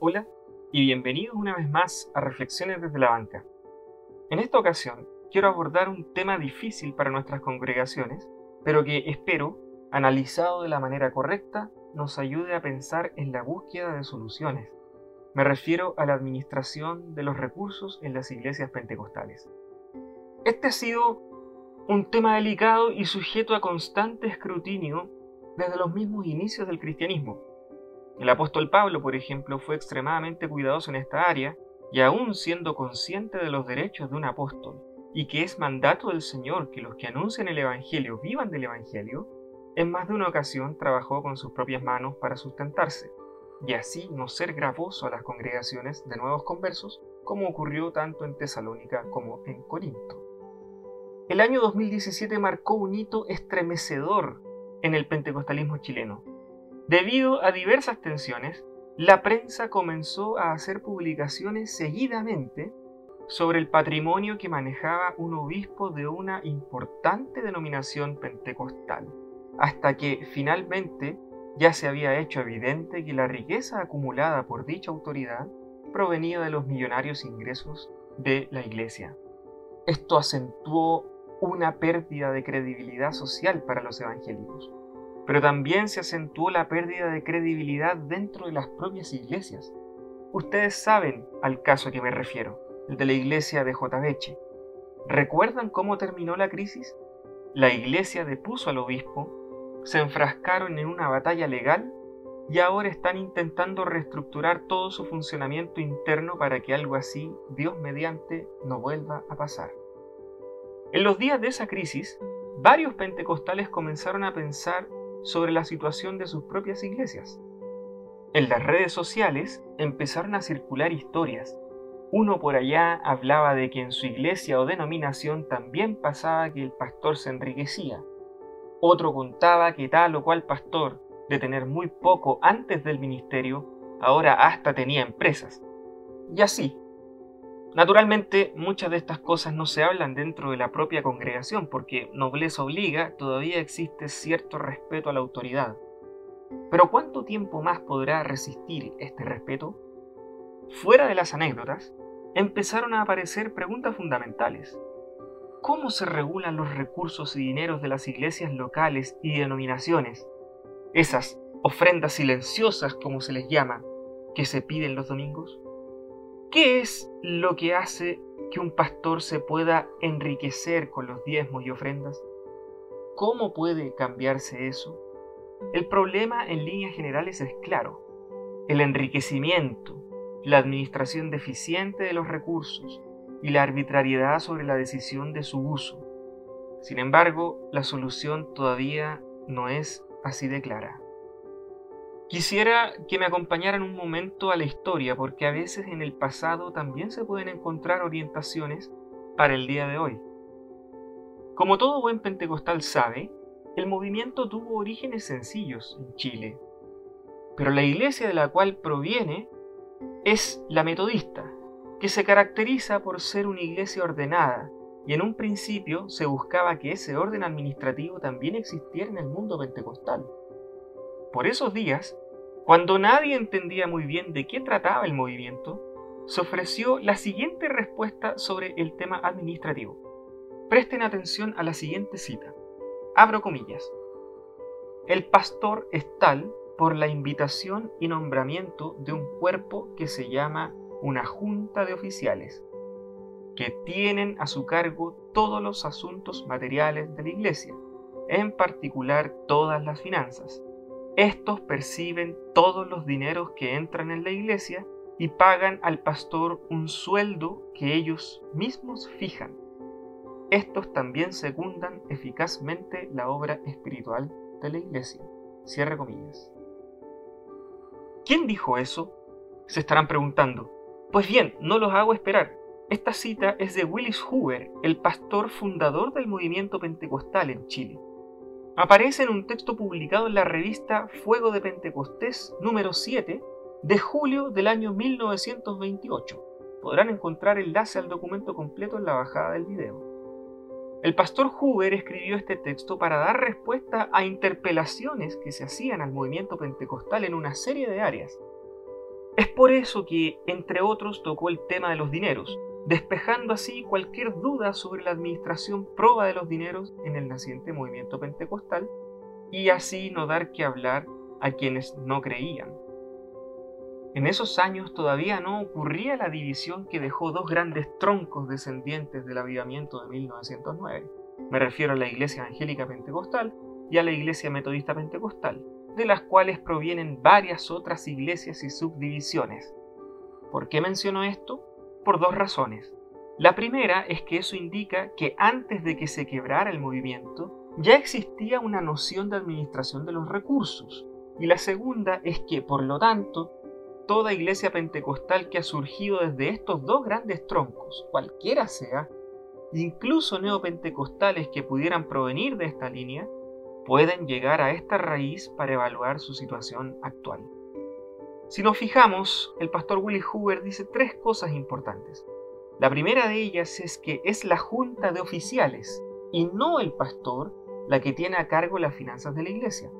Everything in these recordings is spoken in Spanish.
Hola y bienvenidos una vez más a Reflexiones desde la banca. En esta ocasión quiero abordar un tema difícil para nuestras congregaciones, pero que espero, analizado de la manera correcta, nos ayude a pensar en la búsqueda de soluciones. Me refiero a la administración de los recursos en las iglesias pentecostales. Este ha sido un tema delicado y sujeto a constante escrutinio desde los mismos inicios del cristianismo. El apóstol Pablo, por ejemplo, fue extremadamente cuidadoso en esta área y aún siendo consciente de los derechos de un apóstol y que es mandato del Señor que los que anuncian el Evangelio vivan del Evangelio, en más de una ocasión trabajó con sus propias manos para sustentarse y así no ser gravoso a las congregaciones de nuevos conversos, como ocurrió tanto en Tesalónica como en Corinto. El año 2017 marcó un hito estremecedor en el pentecostalismo chileno. Debido a diversas tensiones, la prensa comenzó a hacer publicaciones seguidamente sobre el patrimonio que manejaba un obispo de una importante denominación pentecostal, hasta que finalmente ya se había hecho evidente que la riqueza acumulada por dicha autoridad provenía de los millonarios ingresos de la iglesia. Esto acentuó una pérdida de credibilidad social para los evangélicos, pero también se acentuó la pérdida de credibilidad dentro de las propias iglesias. Ustedes saben al caso a que me refiero, el de la iglesia de J. ¿Recuerdan cómo terminó la crisis? La iglesia depuso al obispo, se enfrascaron en una batalla legal y ahora están intentando reestructurar todo su funcionamiento interno para que algo así, Dios mediante, no vuelva a pasar. En los días de esa crisis, varios pentecostales comenzaron a pensar sobre la situación de sus propias iglesias. En las redes sociales empezaron a circular historias. Uno por allá hablaba de que en su iglesia o denominación también pasaba que el pastor se enriquecía. Otro contaba que tal o cual pastor, de tener muy poco antes del ministerio, ahora hasta tenía empresas. Y así, Naturalmente, muchas de estas cosas no se hablan dentro de la propia congregación porque nobleza obliga, todavía existe cierto respeto a la autoridad. Pero ¿cuánto tiempo más podrá resistir este respeto? Fuera de las anécdotas, empezaron a aparecer preguntas fundamentales. ¿Cómo se regulan los recursos y dineros de las iglesias locales y denominaciones? Esas ofrendas silenciosas, como se les llama, que se piden los domingos. ¿Qué es lo que hace que un pastor se pueda enriquecer con los diezmos y ofrendas? ¿Cómo puede cambiarse eso? El problema en líneas generales es claro. El enriquecimiento, la administración deficiente de los recursos y la arbitrariedad sobre la decisión de su uso. Sin embargo, la solución todavía no es así de clara. Quisiera que me acompañaran un momento a la historia porque a veces en el pasado también se pueden encontrar orientaciones para el día de hoy. Como todo buen pentecostal sabe, el movimiento tuvo orígenes sencillos en Chile, pero la iglesia de la cual proviene es la metodista, que se caracteriza por ser una iglesia ordenada, y en un principio se buscaba que ese orden administrativo también existiera en el mundo pentecostal. Por esos días, cuando nadie entendía muy bien de qué trataba el movimiento, se ofreció la siguiente respuesta sobre el tema administrativo. Presten atención a la siguiente cita. Abro comillas. El pastor es tal por la invitación y nombramiento de un cuerpo que se llama una junta de oficiales, que tienen a su cargo todos los asuntos materiales de la iglesia, en particular todas las finanzas estos perciben todos los dineros que entran en la iglesia y pagan al pastor un sueldo que ellos mismos fijan. Estos también secundan eficazmente la obra espiritual de la iglesia. Cierre comillas. ¿Quién dijo eso? Se estarán preguntando. Pues bien, no los hago esperar. Esta cita es de Willis Hoover, el pastor fundador del movimiento pentecostal en Chile aparece en un texto publicado en la revista Fuego de Pentecostés número 7 de julio del año 1928. Podrán encontrar enlace al documento completo en la bajada del video. El pastor Huber escribió este texto para dar respuesta a interpelaciones que se hacían al movimiento pentecostal en una serie de áreas. Es por eso que, entre otros, tocó el tema de los dineros, despejando así cualquier duda sobre la administración proba de los dineros en el naciente movimiento pentecostal y así no dar que hablar a quienes no creían. En esos años todavía no ocurría la división que dejó dos grandes troncos descendientes del avivamiento de 1909. Me refiero a la Iglesia Evangélica Pentecostal y a la Iglesia Metodista Pentecostal, de las cuales provienen varias otras iglesias y subdivisiones. ¿Por qué menciono esto? Por dos razones. La primera es que eso indica que antes de que se quebrara el movimiento, ya existía una noción de administración de los recursos. Y la segunda es que, por lo tanto, toda iglesia pentecostal que ha surgido desde estos dos grandes troncos, cualquiera sea, incluso neopentecostales que pudieran provenir de esta línea, pueden llegar a esta raíz para evaluar su situación actual. Si nos fijamos, el pastor Willy Hoover dice tres cosas importantes. La primera de ellas es que es la junta de oficiales y no el pastor la que tiene a cargo las finanzas de la iglesia.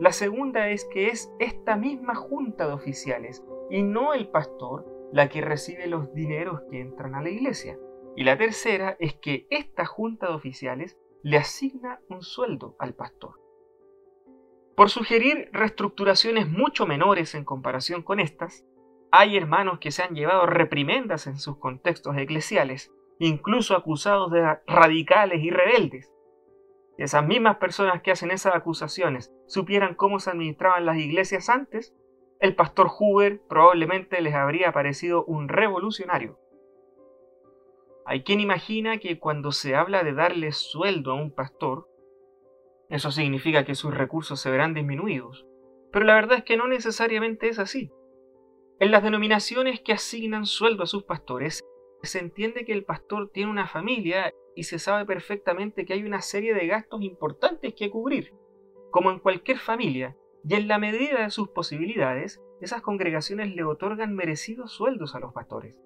La segunda es que es esta misma junta de oficiales y no el pastor la que recibe los dineros que entran a la iglesia. Y la tercera es que esta junta de oficiales le asigna un sueldo al pastor. Por sugerir reestructuraciones mucho menores en comparación con estas, hay hermanos que se han llevado reprimendas en sus contextos eclesiales, incluso acusados de radicales y rebeldes, esas mismas personas que hacen esas acusaciones supieran cómo se administraban las iglesias antes, el pastor Hoover probablemente les habría parecido un revolucionario. Hay quien imagina que cuando se habla de darle sueldo a un pastor, eso significa que sus recursos se verán disminuidos, pero la verdad es que no necesariamente es así. En las denominaciones que asignan sueldo a sus pastores, se entiende que el pastor tiene una familia y se sabe perfectamente que hay una serie de gastos importantes que cubrir. Como en cualquier familia, y en la medida de sus posibilidades, esas congregaciones le otorgan merecidos sueldos a los pastores.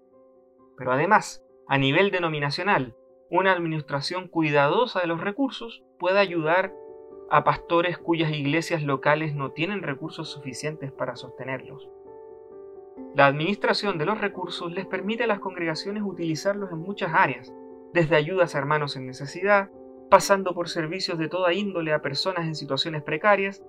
Pero además, a nivel denominacional, una administración cuidadosa de los recursos puede ayudar a pastores cuyas iglesias locales no tienen recursos suficientes para sostenerlos. La administración de los recursos les permite a las congregaciones utilizarlos en muchas áreas, desde ayudas a hermanos en necesidad, pasando por servicios de toda índole a personas en situaciones precarias,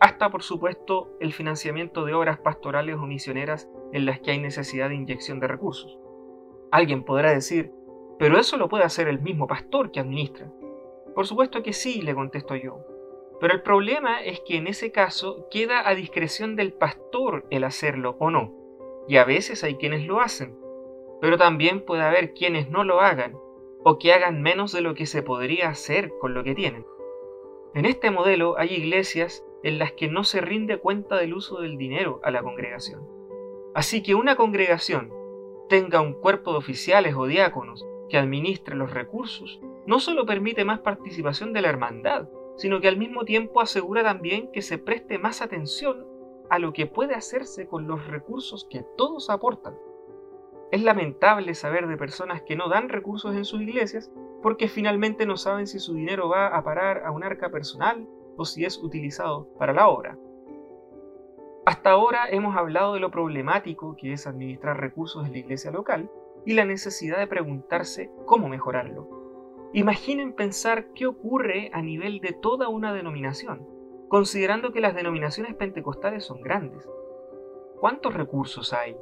hasta por supuesto el financiamiento de obras pastorales o misioneras en las que hay necesidad de inyección de recursos. Alguien podrá decir, pero eso lo puede hacer el mismo pastor que administra. Por supuesto que sí, le contesto yo. Pero el problema es que en ese caso queda a discreción del pastor el hacerlo o no. Y a veces hay quienes lo hacen. Pero también puede haber quienes no lo hagan o que hagan menos de lo que se podría hacer con lo que tienen. En este modelo hay iglesias en las que no se rinde cuenta del uso del dinero a la congregación. Así que una congregación tenga un cuerpo de oficiales o diáconos que administre los recursos, no solo permite más participación de la hermandad, sino que al mismo tiempo asegura también que se preste más atención a lo que puede hacerse con los recursos que todos aportan. Es lamentable saber de personas que no dan recursos en sus iglesias porque finalmente no saben si su dinero va a parar a un arca personal o si es utilizado para la obra. Hasta ahora hemos hablado de lo problemático que es administrar recursos en la iglesia local y la necesidad de preguntarse cómo mejorarlo. Imaginen pensar qué ocurre a nivel de toda una denominación, considerando que las denominaciones pentecostales son grandes. ¿Cuántos recursos hay?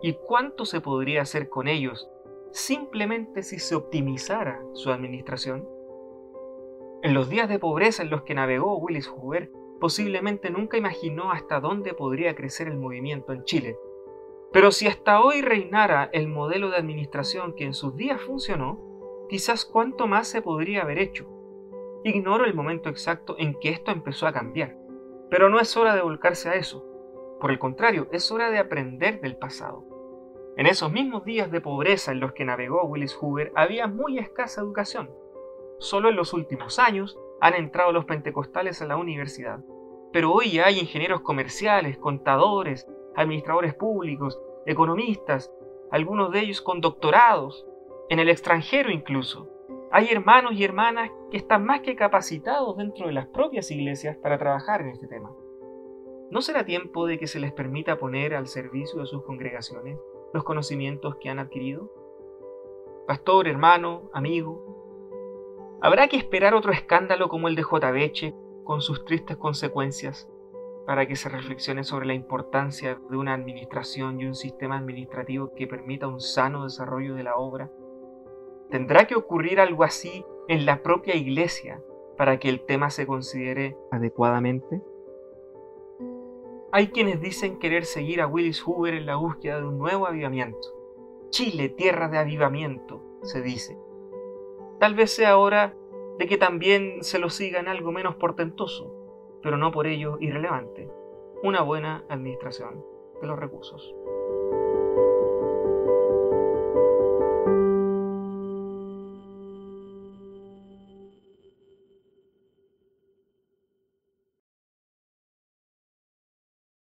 ¿Y cuánto se podría hacer con ellos simplemente si se optimizara su administración? En los días de pobreza en los que navegó Willis Hoover, posiblemente nunca imaginó hasta dónde podría crecer el movimiento en Chile. Pero si hasta hoy reinara el modelo de administración que en sus días funcionó, quizás cuánto más se podría haber hecho. Ignoro el momento exacto en que esto empezó a cambiar, pero no es hora de volcarse a eso. Por el contrario, es hora de aprender del pasado. En esos mismos días de pobreza en los que navegó Willis Hoover había muy escasa educación. Solo en los últimos años han entrado los pentecostales a la universidad. Pero hoy ya hay ingenieros comerciales, contadores, administradores públicos, economistas, algunos de ellos con doctorados, en el extranjero incluso. Hay hermanos y hermanas que están más que capacitados dentro de las propias iglesias para trabajar en este tema. ¿No será tiempo de que se les permita poner al servicio de sus congregaciones los conocimientos que han adquirido? Pastor, hermano, amigo, ¿habrá que esperar otro escándalo como el de J. Beche con sus tristes consecuencias para que se reflexione sobre la importancia de una administración y un sistema administrativo que permita un sano desarrollo de la obra? ¿Tendrá que ocurrir algo así en la propia iglesia para que el tema se considere adecuadamente? Hay quienes dicen querer seguir a Willis Hoover en la búsqueda de un nuevo avivamiento. Chile, tierra de avivamiento, se dice. Tal vez sea hora de que también se lo siga en algo menos portentoso, pero no por ello irrelevante, una buena administración de los recursos.